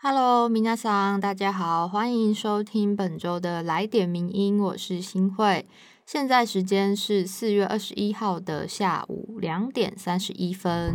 Hello，皆さん，大家好，欢迎收听本周的来点名音，我是新慧。现在时间是四月二十一号的下午两点三十一分。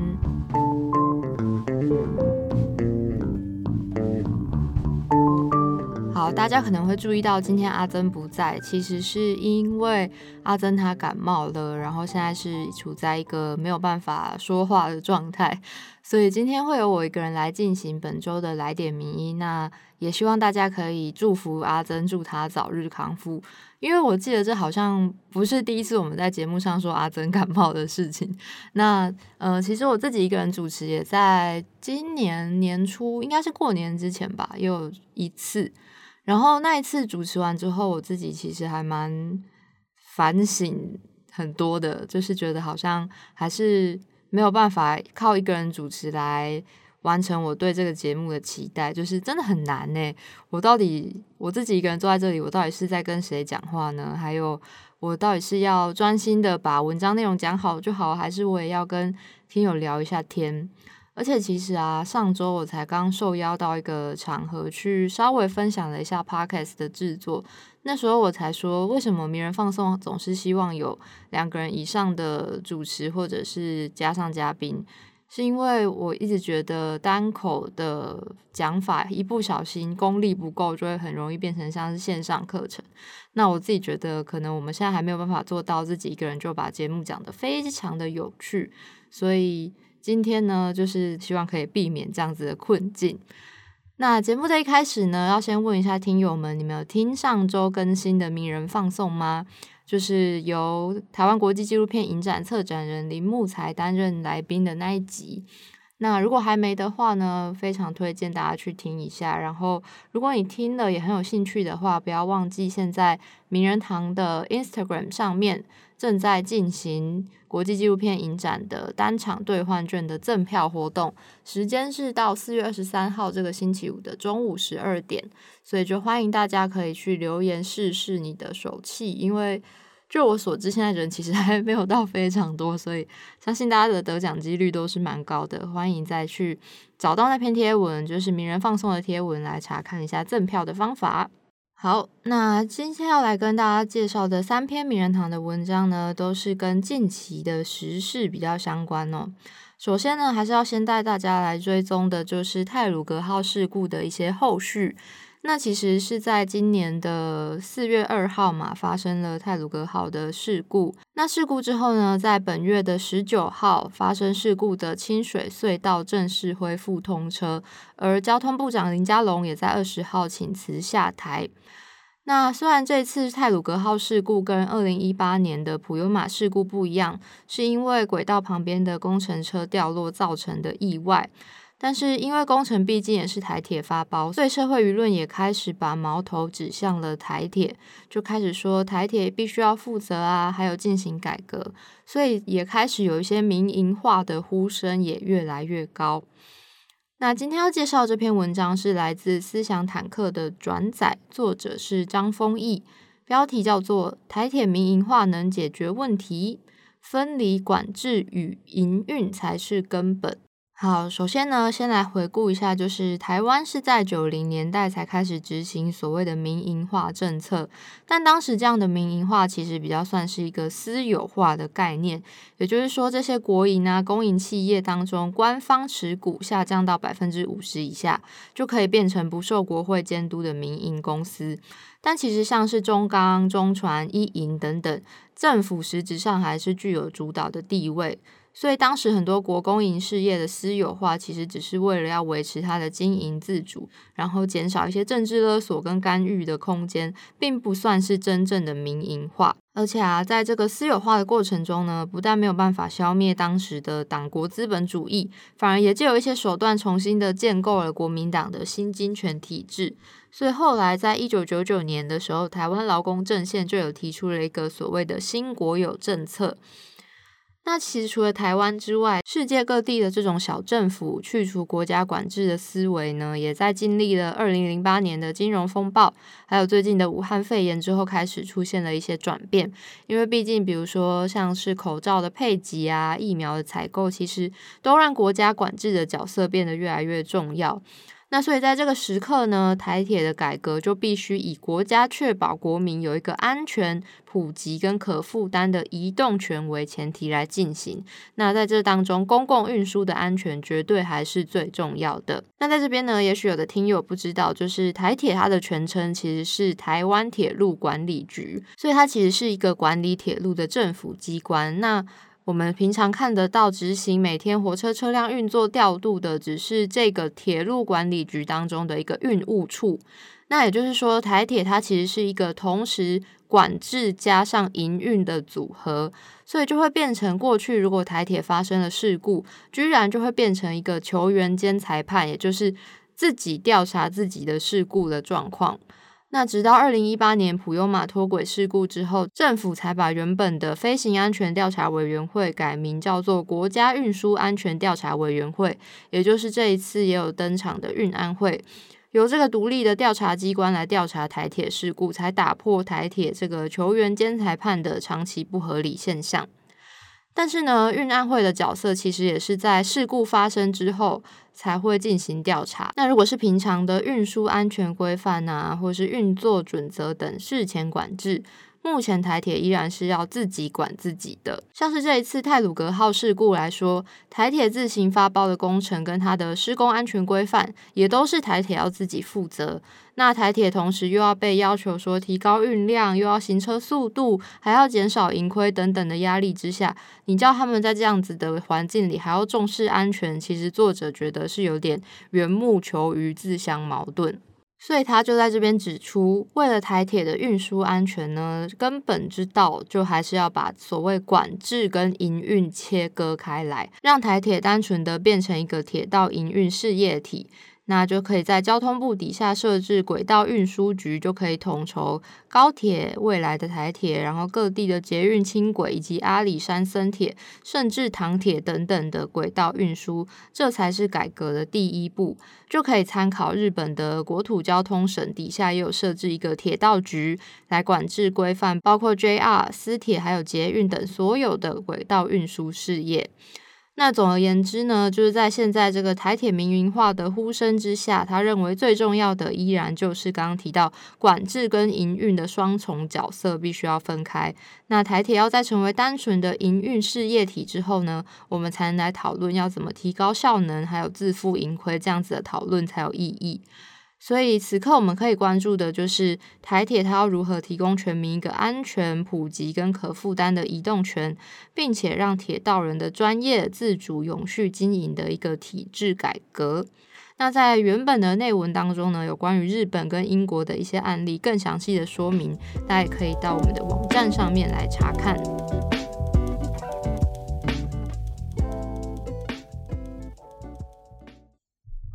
好，大家可能会注意到今天阿珍不在，其实是因为阿珍她感冒了，然后现在是处在一个没有办法说话的状态，所以今天会由我一个人来进行本周的来点名医。那也希望大家可以祝福阿珍，祝她早日康复。因为我记得这好像不是第一次我们在节目上说阿珍感冒的事情。那呃，其实我自己一个人主持也在今年年初，应该是过年之前吧，也有一次。然后那一次主持完之后，我自己其实还蛮反省很多的，就是觉得好像还是没有办法靠一个人主持来完成我对这个节目的期待，就是真的很难呢。我到底我自己一个人坐在这里，我到底是在跟谁讲话呢？还有我到底是要专心的把文章内容讲好就好，还是我也要跟听友聊一下天？而且其实啊，上周我才刚受邀到一个场合去稍微分享了一下 podcast 的制作。那时候我才说，为什么名人放送总是希望有两个人以上的主持，或者是加上嘉宾，是因为我一直觉得单口的讲法一不小心功力不够，就会很容易变成像是线上课程。那我自己觉得，可能我们现在还没有办法做到自己一个人就把节目讲得非常的有趣，所以。今天呢，就是希望可以避免这样子的困境。那节目的一开始呢，要先问一下听友们，你们有听上周更新的名人放送吗？就是由台湾国际纪录片影展策展人林木才担任来宾的那一集。那如果还没的话呢，非常推荐大家去听一下。然后，如果你听了也很有兴趣的话，不要忘记现在名人堂的 Instagram 上面正在进行国际纪录片影展的单场兑换券的赠票活动，时间是到四月二十三号这个星期五的中午十二点，所以就欢迎大家可以去留言试试你的手气，因为。就我所知，现在人其实还没有到非常多，所以相信大家的得奖几率都是蛮高的。欢迎再去找到那篇贴文，就是名人放送的贴文来查看一下赠票的方法。好，那今天要来跟大家介绍的三篇名人堂的文章呢，都是跟近期的时事比较相关哦。首先呢，还是要先带大家来追踪的，就是泰鲁格号事故的一些后续。那其实是在今年的四月二号嘛，发生了泰鲁格号的事故。那事故之后呢，在本月的十九号发生事故的清水隧道正式恢复通车，而交通部长林佳龙也在二十号请辞下台。那虽然这次泰鲁格号事故跟二零一八年的普悠玛事故不一样，是因为轨道旁边的工程车掉落造成的意外。但是因为工程毕竟也是台铁发包，所以社会舆论也开始把矛头指向了台铁，就开始说台铁必须要负责啊，还有进行改革，所以也开始有一些民营化的呼声也越来越高。那今天要介绍这篇文章是来自思想坦克的转载，作者是张丰毅，标题叫做《台铁民营化能解决问题，分离管制与营运才是根本》。好，首先呢，先来回顾一下，就是台湾是在九零年代才开始执行所谓的民营化政策，但当时这样的民营化其实比较算是一个私有化的概念，也就是说，这些国营啊、公营企业当中，官方持股下降到百分之五十以下，就可以变成不受国会监督的民营公司。但其实像是中钢、中船、一营等等，政府实质上还是具有主导的地位。所以当时很多国公营事业的私有化，其实只是为了要维持它的经营自主，然后减少一些政治勒索跟干预的空间，并不算是真正的民营化。而且啊，在这个私有化的过程中呢，不但没有办法消灭当时的党国资本主义，反而也借有一些手段重新的建构了国民党的新金权体制。所以后来在一九九九年的时候，台湾劳工阵线就有提出了一个所谓的新国有政策。那其实除了台湾之外，世界各地的这种小政府去除国家管制的思维呢，也在经历了二零零八年的金融风暴，还有最近的武汉肺炎之后，开始出现了一些转变。因为毕竟，比如说像是口罩的配给啊、疫苗的采购，其实都让国家管制的角色变得越来越重要。那所以在这个时刻呢，台铁的改革就必须以国家确保国民有一个安全、普及跟可负担的移动权为前提来进行。那在这当中，公共运输的安全绝对还是最重要的。那在这边呢，也许有的听友不知道，就是台铁它的全称其实是台湾铁路管理局，所以它其实是一个管理铁路的政府机关。那我们平常看得到执行每天火车车辆运作调度的，只是这个铁路管理局当中的一个运务处。那也就是说，台铁它其实是一个同时管制加上营运的组合，所以就会变成过去如果台铁发生了事故，居然就会变成一个球员兼裁判，也就是自己调查自己的事故的状况。那直到二零一八年普悠马脱轨事故之后，政府才把原本的飞行安全调查委员会改名叫做国家运输安全调查委员会，也就是这一次也有登场的运安会，由这个独立的调查机关来调查台铁事故，才打破台铁这个球员兼裁判的长期不合理现象。但是呢，运安会的角色其实也是在事故发生之后才会进行调查。那如果是平常的运输安全规范啊，或是运作准则等事前管制。目前台铁依然是要自己管自己的，像是这一次泰鲁格号事故来说，台铁自行发包的工程跟它的施工安全规范，也都是台铁要自己负责。那台铁同时又要被要求说提高运量，又要行车速度，还要减少盈亏等等的压力之下，你叫他们在这样子的环境里还要重视安全，其实作者觉得是有点缘木求鱼，自相矛盾。所以他就在这边指出，为了台铁的运输安全呢，根本之道就还是要把所谓管制跟营运切割开来，让台铁单纯的变成一个铁道营运事业体。那就可以在交通部底下设置轨道运输局，就可以统筹高铁、未来的台铁，然后各地的捷运、轻轨以及阿里山森铁，甚至唐铁等等的轨道运输，这才是改革的第一步。就可以参考日本的国土交通省底下也有设置一个铁道局来管制规范，包括 JR、私铁还有捷运等所有的轨道运输事业。那总而言之呢，就是在现在这个台铁民营化的呼声之下，他认为最重要的依然就是刚刚提到管制跟营运的双重角色必须要分开。那台铁要在成为单纯的营运事业体之后呢，我们才能来讨论要怎么提高效能，还有自负盈亏这样子的讨论才有意义。所以此刻我们可以关注的就是台铁它要如何提供全民一个安全、普及跟可负担的移动权，并且让铁道人的专业、自主、永续经营的一个体制改革。那在原本的内文当中呢，有关于日本跟英国的一些案例，更详细的说明，大家也可以到我们的网站上面来查看。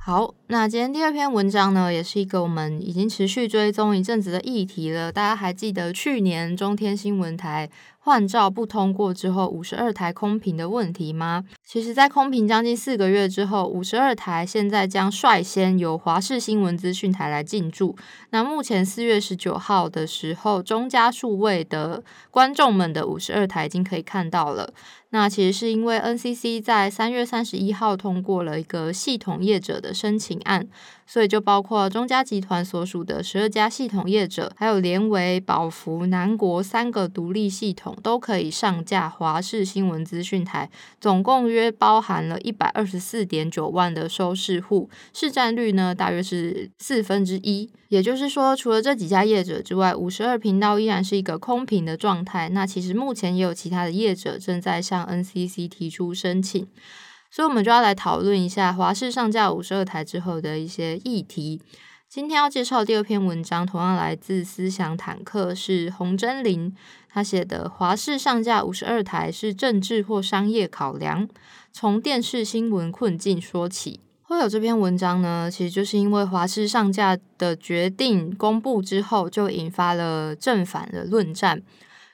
好，那今天第二篇文章呢，也是一个我们已经持续追踪一阵子的议题了。大家还记得去年中天新闻台换照不通过之后，五十二台空屏的问题吗？其实，在空屏将近四个月之后，五十二台现在将率先由华视新闻资讯台来进驻。那目前四月十九号的时候，中加数位的观众们的五十二台已经可以看到了。那其实是因为 NCC 在三月三十一号通过了一个系统业者的申请案。所以就包括中嘉集团所属的十二家系统业者，还有联维、宝福、南国三个独立系统都可以上架华视新闻资讯台，总共约包含了一百二十四点九万的收视户，市占率呢大约是四分之一。也就是说，除了这几家业者之外，五十二频道依然是一个空屏的状态。那其实目前也有其他的业者正在向 NCC 提出申请。所以，我们就要来讨论一下华视上架五十二台之后的一些议题。今天要介绍第二篇文章，同样来自思想坦克，是洪真林他写的。华视上架五十二台是政治或商业考量？从电视新闻困境说起。会有这篇文章呢，其实就是因为华视上架的决定公布之后，就引发了正反的论战。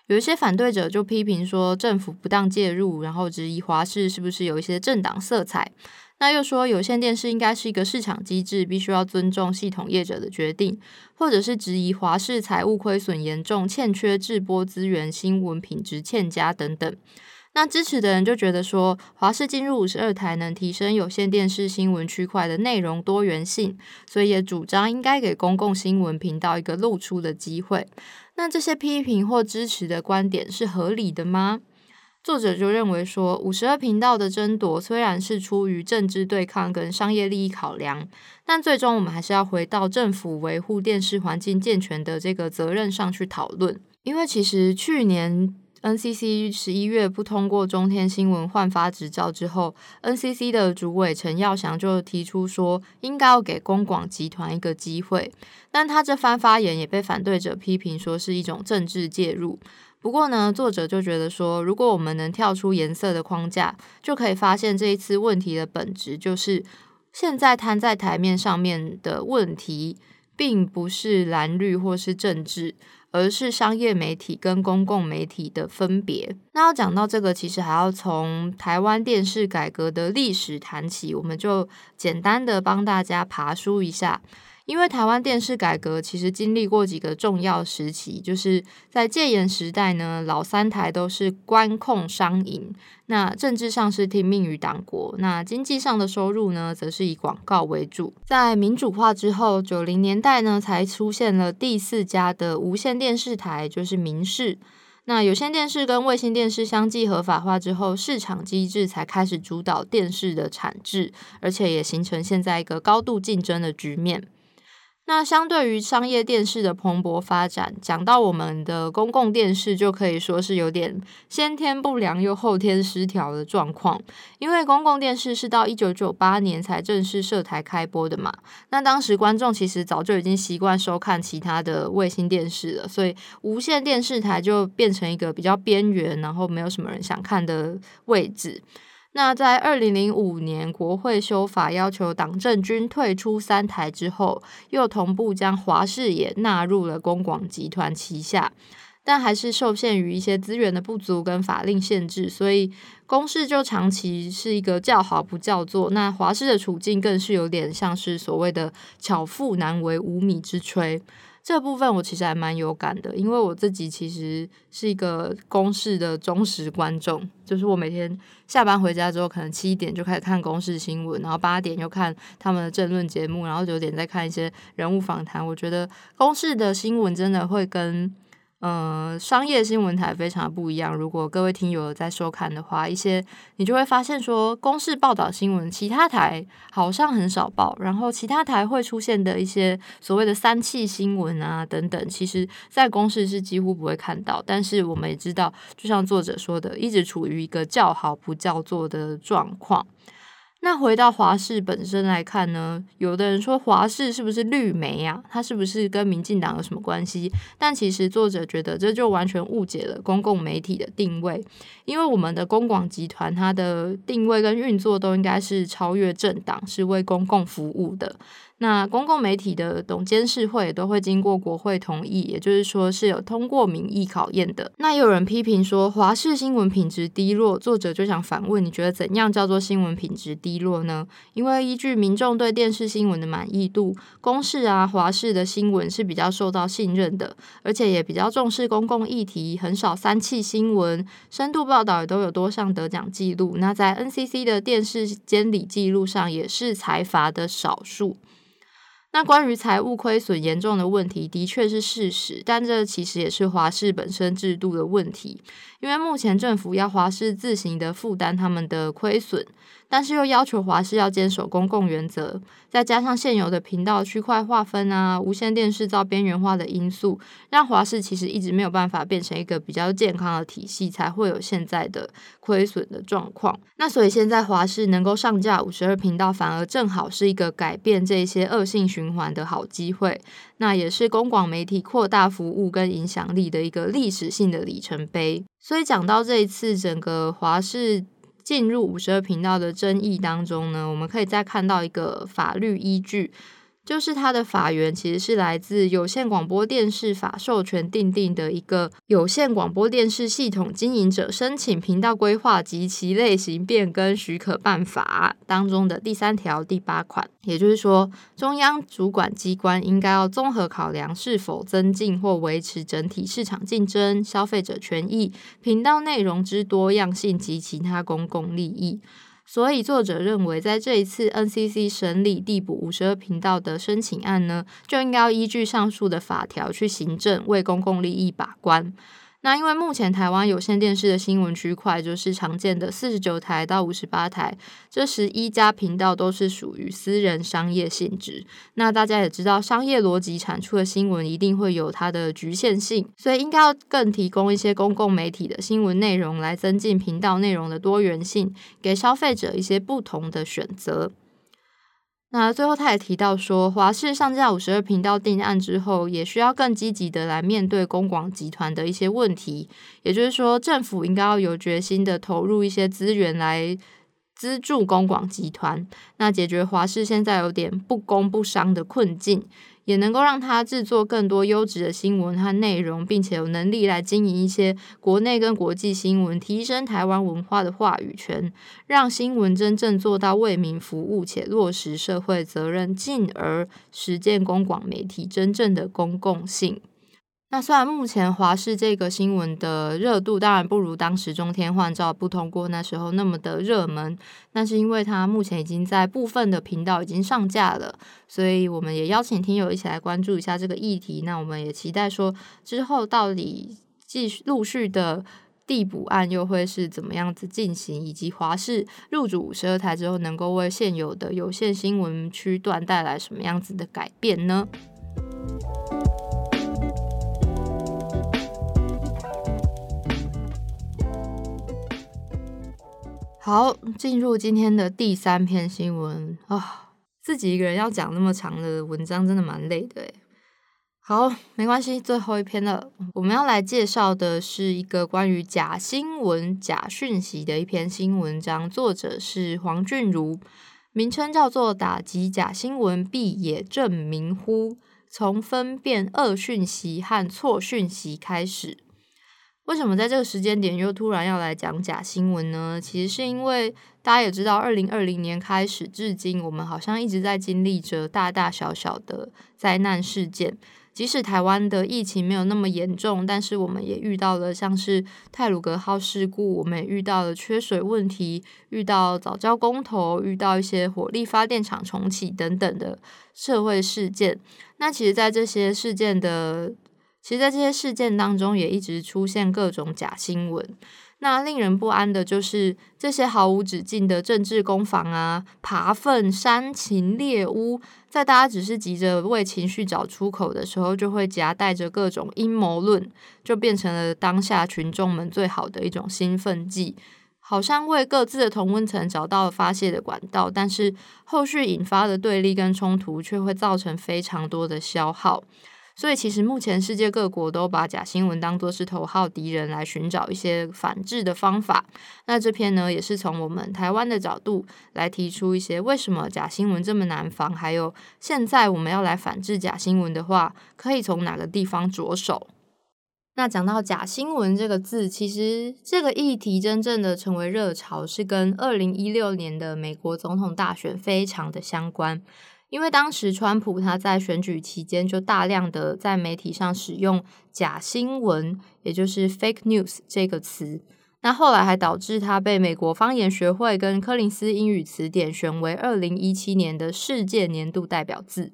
有一些反对者就批评说政府不当介入，然后质疑华视是不是有一些政党色彩。那又说有线电视应该是一个市场机制，必须要尊重系统业者的决定，或者是质疑华视财务亏损严重，欠缺制播资源，新闻品质欠佳等等。那支持的人就觉得说，华视进入五十二台能提升有线电视新闻区块的内容多元性，所以也主张应该给公共新闻频道一个露出的机会。那这些批评或支持的观点是合理的吗？作者就认为说，五十二频道的争夺虽然是出于政治对抗跟商业利益考量，但最终我们还是要回到政府维护电视环境健全的这个责任上去讨论。因为其实去年 NCC 十一月不通过中天新闻换发执照之后，NCC 的主委陈耀祥就提出说，应该要给公广集团一个机会，但他这番发言也被反对者批评说是一种政治介入。不过呢，作者就觉得说，如果我们能跳出颜色的框架，就可以发现这一次问题的本质就是现在摊在台面上面的问题，并不是蓝绿或是政治，而是商业媒体跟公共媒体的分别。那要讲到这个，其实还要从台湾电视改革的历史谈起，我们就简单的帮大家爬书一下。因为台湾电视改革其实经历过几个重要时期，就是在戒严时代呢，老三台都是官控商营，那政治上是听命于党国，那经济上的收入呢，则是以广告为主。在民主化之后，九零年代呢，才出现了第四家的无线电视台，就是民视。那有线电视跟卫星电视相继合法化之后，市场机制才开始主导电视的产制，而且也形成现在一个高度竞争的局面。那相对于商业电视的蓬勃发展，讲到我们的公共电视，就可以说是有点先天不良又后天失调的状况。因为公共电视是到一九九八年才正式设台开播的嘛，那当时观众其实早就已经习惯收看其他的卫星电视了，所以无线电视台就变成一个比较边缘，然后没有什么人想看的位置。那在二零零五年国会修法，要求党政军退出三台之后，又同步将华视也纳入了公广集团旗下，但还是受限于一些资源的不足跟法令限制，所以公视就长期是一个叫好不叫座。那华视的处境更是有点像是所谓的巧妇难为无米之炊。这部分我其实还蛮有感的，因为我自己其实是一个公式的忠实观众，就是我每天下班回家之后，可能七点就开始看公式新闻，然后八点又看他们的政论节目，然后九点再看一些人物访谈。我觉得公式的新闻真的会跟。嗯，商业新闻台非常不一样。如果各位听友在收看的话，一些你就会发现说，公视报道新闻，其他台好像很少报。然后其他台会出现的一些所谓的三气新闻啊等等，其实在公视是几乎不会看到。但是我们也知道，就像作者说的，一直处于一个叫好不叫座的状况。那回到华视本身来看呢，有的人说华视是不是绿媒啊？它是不是跟民进党有什么关系？但其实作者觉得这就完全误解了公共媒体的定位，因为我们的公广集团它的定位跟运作都应该是超越政党，是为公共服务的。那公共媒体的董监事会都会经过国会同意，也就是说是有通过民意考验的。那也有人批评说华视新闻品质低落，作者就想反问：你觉得怎样叫做新闻品质低落呢？因为依据民众对电视新闻的满意度，公视啊华视的新闻是比较受到信任的，而且也比较重视公共议题，很少三气新闻，深度报道也都有多项得奖记录。那在 NCC 的电视监理记录上，也是财阀的少数。那关于财务亏损严重的问题，的确是事实，但这其实也是华氏本身制度的问题，因为目前政府要华氏自行的负担他们的亏损。但是又要求华视要坚守公共原则，再加上现有的频道区块划分啊、无线电视造边缘化的因素，让华视其实一直没有办法变成一个比较健康的体系，才会有现在的亏损的状况。那所以现在华视能够上架五十二频道，反而正好是一个改变这些恶性循环的好机会。那也是公广媒体扩大服务跟影响力的一个历史性的里程碑。所以讲到这一次整个华视。进入五十二频道的争议当中呢，我们可以再看到一个法律依据，就是它的法源其实是来自有线广播电视法授权订定的一个有线广播电视系统经营者申请频道规划及其类型变更许可办法当中的第三条第八款。也就是说，中央主管机关应该要综合考量是否增进或维持整体市场竞争、消费者权益、频道内容之多样性及其他公共利益。所以，作者认为，在这一次 NCC 审理递补五十二频道的申请案呢，就应该要依据上述的法条去行政，为公共利益把关。那因为目前台湾有线电视的新闻区块就是常见的四十九台到五十八台，这十一家频道都是属于私人商业性质。那大家也知道，商业逻辑产出的新闻一定会有它的局限性，所以应该要更提供一些公共媒体的新闻内容，来增进频道内容的多元性，给消费者一些不同的选择。那最后，他也提到说，华视上架五十二频道定案之后，也需要更积极的来面对公广集团的一些问题。也就是说，政府应该要有决心的投入一些资源来资助公广集团，那解决华视现在有点不公不商的困境。也能够让他制作更多优质的新闻和内容，并且有能力来经营一些国内跟国际新闻，提升台湾文化的话语权，让新闻真正做到为民服务且落实社会责任，进而实践公广媒体真正的公共性。那虽然目前华视这个新闻的热度当然不如当时中天换照不通过那时候那么的热门，但是因为它目前已经在部分的频道已经上架了，所以我们也邀请听友一起来关注一下这个议题。那我们也期待说之后到底继续陆续的递补案又会是怎么样子进行，以及华视入主五十二台之后能够为现有的有线新闻区段带来什么样子的改变呢？好，进入今天的第三篇新闻。啊，自己一个人要讲那么长的文章，真的蛮累的诶好，没关系，最后一篇了，我们要来介绍的是一个关于假新闻、假讯息的一篇新文章，作者是黄俊如，名称叫做《打击假新闻必也证明乎》，从分辨恶讯息和错讯息开始。为什么在这个时间点又突然要来讲假新闻呢？其实是因为大家也知道，二零二零年开始至今，我们好像一直在经历着大大小小的灾难事件。即使台湾的疫情没有那么严重，但是我们也遇到了像是泰鲁格号事故，我们也遇到了缺水问题，遇到早教公投，遇到一些火力发电厂重启等等的社会事件。那其实，在这些事件的其实，在这些事件当中，也一直出现各种假新闻。那令人不安的就是这些毫无止境的政治攻防啊、扒粪、煽情、猎污，在大家只是急着为情绪找出口的时候，就会夹带着各种阴谋论，就变成了当下群众们最好的一种兴奋剂，好像为各自的同温层找到了发泄的管道，但是后续引发的对立跟冲突，却会造成非常多的消耗。所以，其实目前世界各国都把假新闻当作是头号敌人，来寻找一些反制的方法。那这篇呢，也是从我们台湾的角度来提出一些为什么假新闻这么难防，还有现在我们要来反制假新闻的话，可以从哪个地方着手？那讲到假新闻这个字，其实这个议题真正的成为热潮，是跟二零一六年的美国总统大选非常的相关。因为当时川普他在选举期间就大量的在媒体上使用假新闻，也就是 fake news 这个词，那后来还导致他被美国方言学会跟柯林斯英语词典选为二零一七年的世界年度代表字。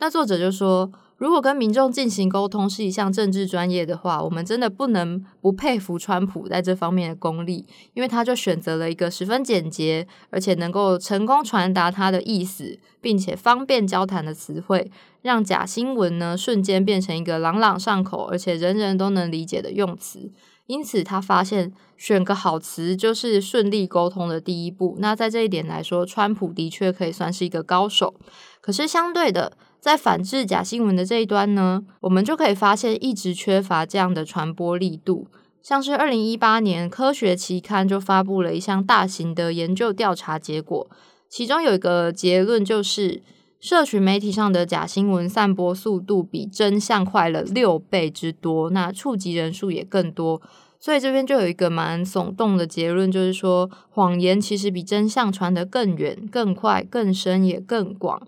那作者就说。如果跟民众进行沟通是一项政治专业的话，我们真的不能不佩服川普在这方面的功力，因为他就选择了一个十分简洁，而且能够成功传达他的意思，并且方便交谈的词汇，让假新闻呢瞬间变成一个朗朗上口，而且人人都能理解的用词。因此，他发现选个好词就是顺利沟通的第一步。那在这一点来说，川普的确可以算是一个高手。可是相对的，在反制假新闻的这一端呢，我们就可以发现一直缺乏这样的传播力度。像是二零一八年，科学期刊就发布了一项大型的研究调查结果，其中有一个结论就是。社群媒体上的假新闻散播速度比真相快了六倍之多，那触及人数也更多。所以这边就有一个蛮耸动的结论，就是说谎言其实比真相传得更远、更快、更深也更广。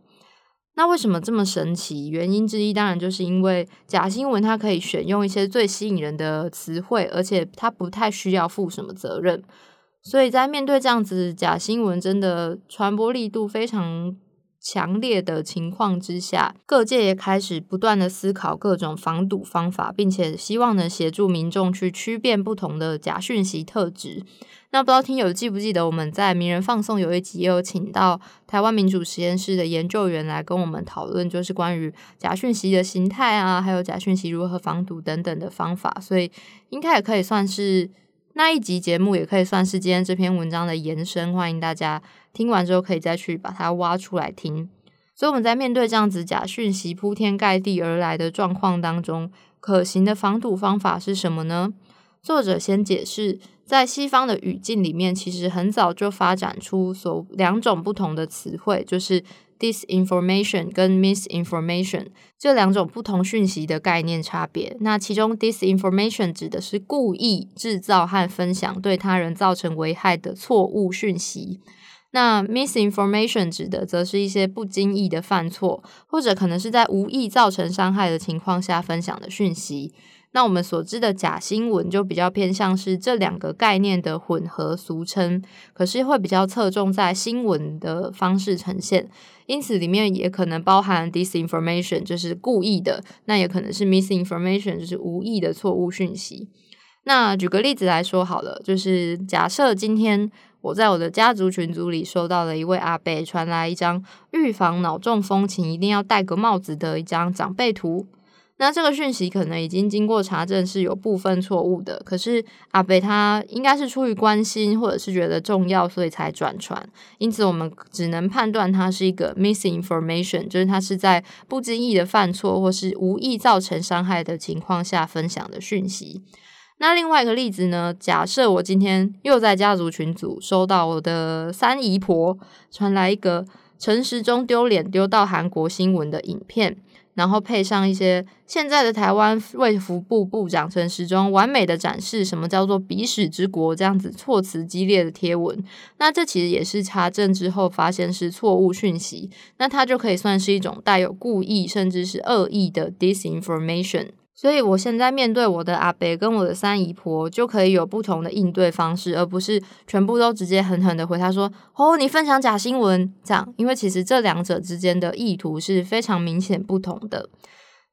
那为什么这么神奇？原因之一当然就是因为假新闻它可以选用一些最吸引人的词汇，而且它不太需要负什么责任。所以在面对这样子假新闻真的传播力度非常。强烈的情况之下，各界也开始不断的思考各种防堵方法，并且希望能协助民众去区辨不同的假讯息特质。那不知道听友记不记得我们在名人放送有一集也有请到台湾民主实验室的研究员来跟我们讨论，就是关于假讯息的形态啊，还有假讯息如何防堵等等的方法。所以应该也可以算是那一集节目，也可以算是今天这篇文章的延伸。欢迎大家。听完之后，可以再去把它挖出来听。所以我们在面对这样子假讯息铺天盖地而来的状况当中，可行的防堵方法是什么呢？作者先解释，在西方的语境里面，其实很早就发展出所两种不同的词汇，就是 disinformation 跟 misinformation 这两种不同讯息的概念差别。那其中 disinformation 指的是故意制造和分享对他人造成危害的错误讯息。那 misinformation 指的则是一些不经意的犯错，或者可能是在无意造成伤害的情况下分享的讯息。那我们所知的假新闻就比较偏向是这两个概念的混合俗称，可是会比较侧重在新闻的方式呈现，因此里面也可能包含 disinformation，就是故意的；那也可能是 misinformation，就是无意的错误讯息。那举个例子来说好了，就是假设今天。我在我的家族群组里收到了一位阿伯传来一张预防脑中风请一定要戴个帽子的一张长辈图。那这个讯息可能已经经过查证是有部分错误的，可是阿伯他应该是出于关心或者是觉得重要，所以才转传。因此我们只能判断它是一个 misinformation，就是他是在不经意的犯错或是无意造成伤害的情况下分享的讯息。那另外一个例子呢？假设我今天又在家族群组收到我的三姨婆传来一个陈时中丢脸丢到韩国新闻的影片，然后配上一些现在的台湾卫福部部长陈时中完美的展示什么叫做鼻屎之国这样子措辞激烈的贴文，那这其实也是查证之后发现是错误讯息，那它就可以算是一种带有故意甚至是恶意的 disinformation。所以，我现在面对我的阿伯跟我的三姨婆，就可以有不同的应对方式，而不是全部都直接狠狠的回他说：“哦，你分享假新闻。”这样，因为其实这两者之间的意图是非常明显不同的。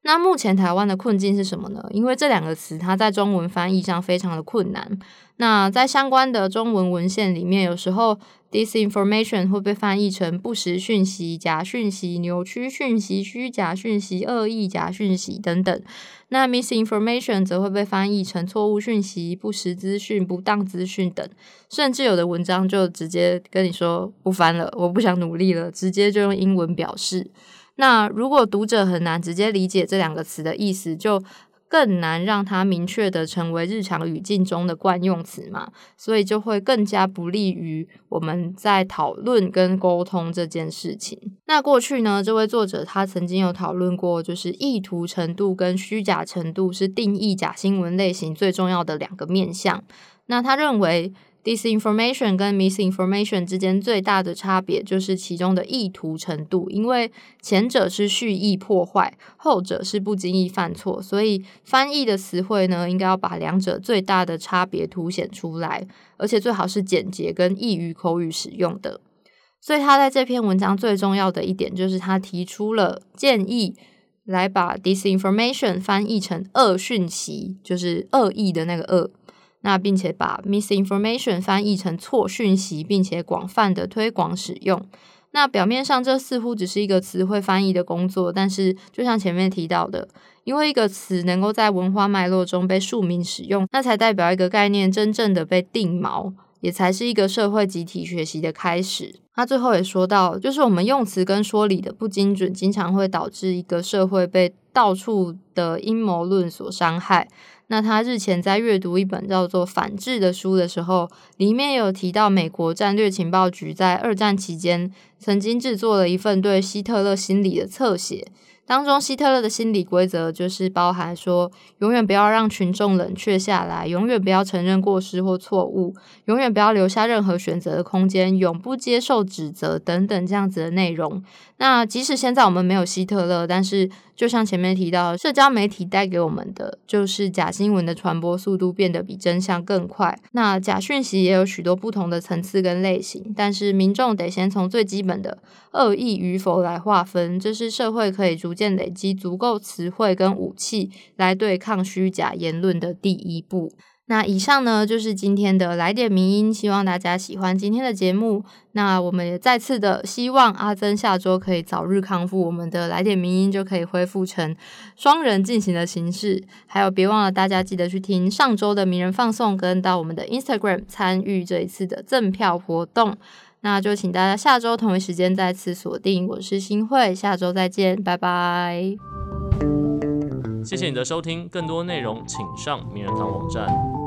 那目前台湾的困境是什么呢？因为这两个词它在中文翻译上非常的困难。那在相关的中文文献里面，有时候 disinformation 会被翻译成不实讯息、假讯息、扭曲讯息、虚假讯息、恶意假讯息等等。那 misinformation 则会被翻译成错误讯息、不实资讯、不当资讯等。甚至有的文章就直接跟你说不翻了，我不想努力了，直接就用英文表示。那如果读者很难直接理解这两个词的意思，就更难让它明确的成为日常语境中的惯用词嘛，所以就会更加不利于我们在讨论跟沟通这件事情。那过去呢，这位作者他曾经有讨论过，就是意图程度跟虚假程度是定义假新闻类型最重要的两个面向。那他认为。Disinformation 跟 misinformation 之间最大的差别就是其中的意图程度，因为前者是蓄意破坏，后者是不经意犯错，所以翻译的词汇呢，应该要把两者最大的差别凸显出来，而且最好是简洁跟易于口语使用的。所以他在这篇文章最重要的一点就是他提出了建议，来把 disinformation 翻译成恶讯息，就是恶意的那个恶。那并且把 misinformation 翻译成错讯息，并且广泛的推广使用。那表面上这似乎只是一个词汇翻译的工作，但是就像前面提到的，因为一个词能够在文化脉络中被庶民使用，那才代表一个概念真正的被定锚，也才是一个社会集体学习的开始。他最后也说到，就是我们用词跟说理的不精准，经常会导致一个社会被到处的阴谋论所伤害。那他日前在阅读一本叫做《反制》的书的时候，里面有提到美国战略情报局在二战期间曾经制作了一份对希特勒心理的侧写。当中，希特勒的心理规则就是包含说，永远不要让群众冷却下来，永远不要承认过失或错误，永远不要留下任何选择的空间，永不接受指责等等这样子的内容。那即使现在我们没有希特勒，但是就像前面提到，社交媒体带给我们的就是假新闻的传播速度变得比真相更快。那假讯息也有许多不同的层次跟类型，但是民众得先从最基本的恶意与否来划分，这是社会可以逐渐累积足够词汇跟武器来对抗虚假言论的第一步。那以上呢就是今天的来点名音，希望大家喜欢今天的节目。那我们也再次的希望阿珍下周可以早日康复，我们的来点名音就可以恢复成双人进行的形式。还有别忘了大家记得去听上周的名人放送，跟到我们的 Instagram 参与这一次的赠票活动。那就请大家下周同一时间再次锁定，我是新会，下周再见，拜拜。谢谢你的收听，更多内容请上名人堂网站。